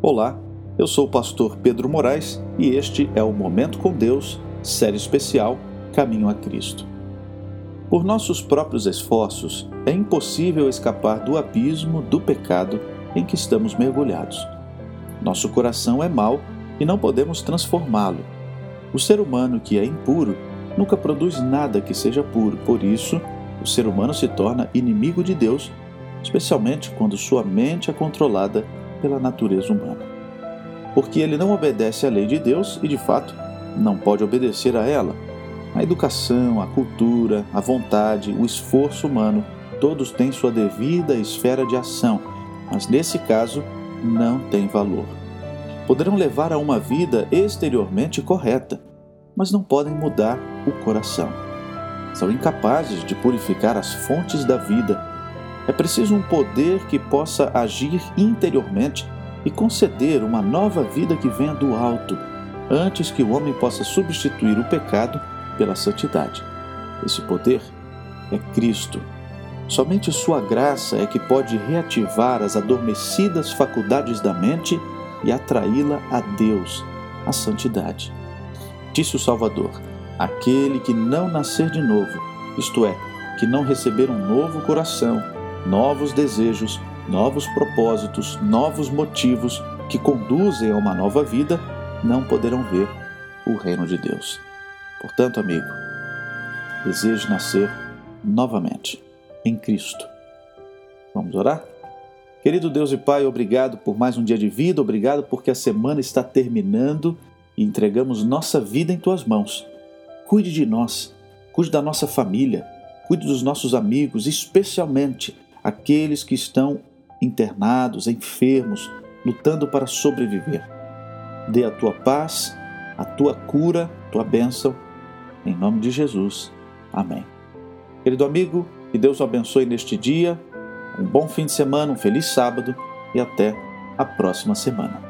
Olá, eu sou o pastor Pedro Moraes e este é o Momento com Deus, série especial Caminho a Cristo. Por nossos próprios esforços, é impossível escapar do abismo do pecado em que estamos mergulhados. Nosso coração é mau e não podemos transformá-lo. O ser humano que é impuro nunca produz nada que seja puro, por isso, o ser humano se torna inimigo de Deus, especialmente quando sua mente é controlada pela natureza humana. Porque ele não obedece à lei de Deus e, de fato, não pode obedecer a ela. A educação, a cultura, a vontade, o esforço humano, todos têm sua devida esfera de ação, mas nesse caso não tem valor. Poderão levar a uma vida exteriormente correta, mas não podem mudar o coração. São incapazes de purificar as fontes da vida é preciso um poder que possa agir interiormente e conceder uma nova vida que venha do alto, antes que o homem possa substituir o pecado pela santidade. Esse poder é Cristo. Somente Sua graça é que pode reativar as adormecidas faculdades da mente e atraí-la a Deus, a santidade. Disse o Salvador: aquele que não nascer de novo, isto é, que não receber um novo coração, novos desejos, novos propósitos, novos motivos que conduzem a uma nova vida, não poderão ver o reino de Deus. Portanto, amigo, deseje nascer novamente em Cristo. Vamos orar? Querido Deus e Pai, obrigado por mais um dia de vida, obrigado porque a semana está terminando e entregamos nossa vida em tuas mãos. Cuide de nós, cuide da nossa família, cuide dos nossos amigos, especialmente aqueles que estão internados, enfermos, lutando para sobreviver. Dê a tua paz, a tua cura, a tua bênção, em nome de Jesus. Amém. Querido amigo, que Deus o abençoe neste dia, um bom fim de semana, um feliz sábado e até a próxima semana.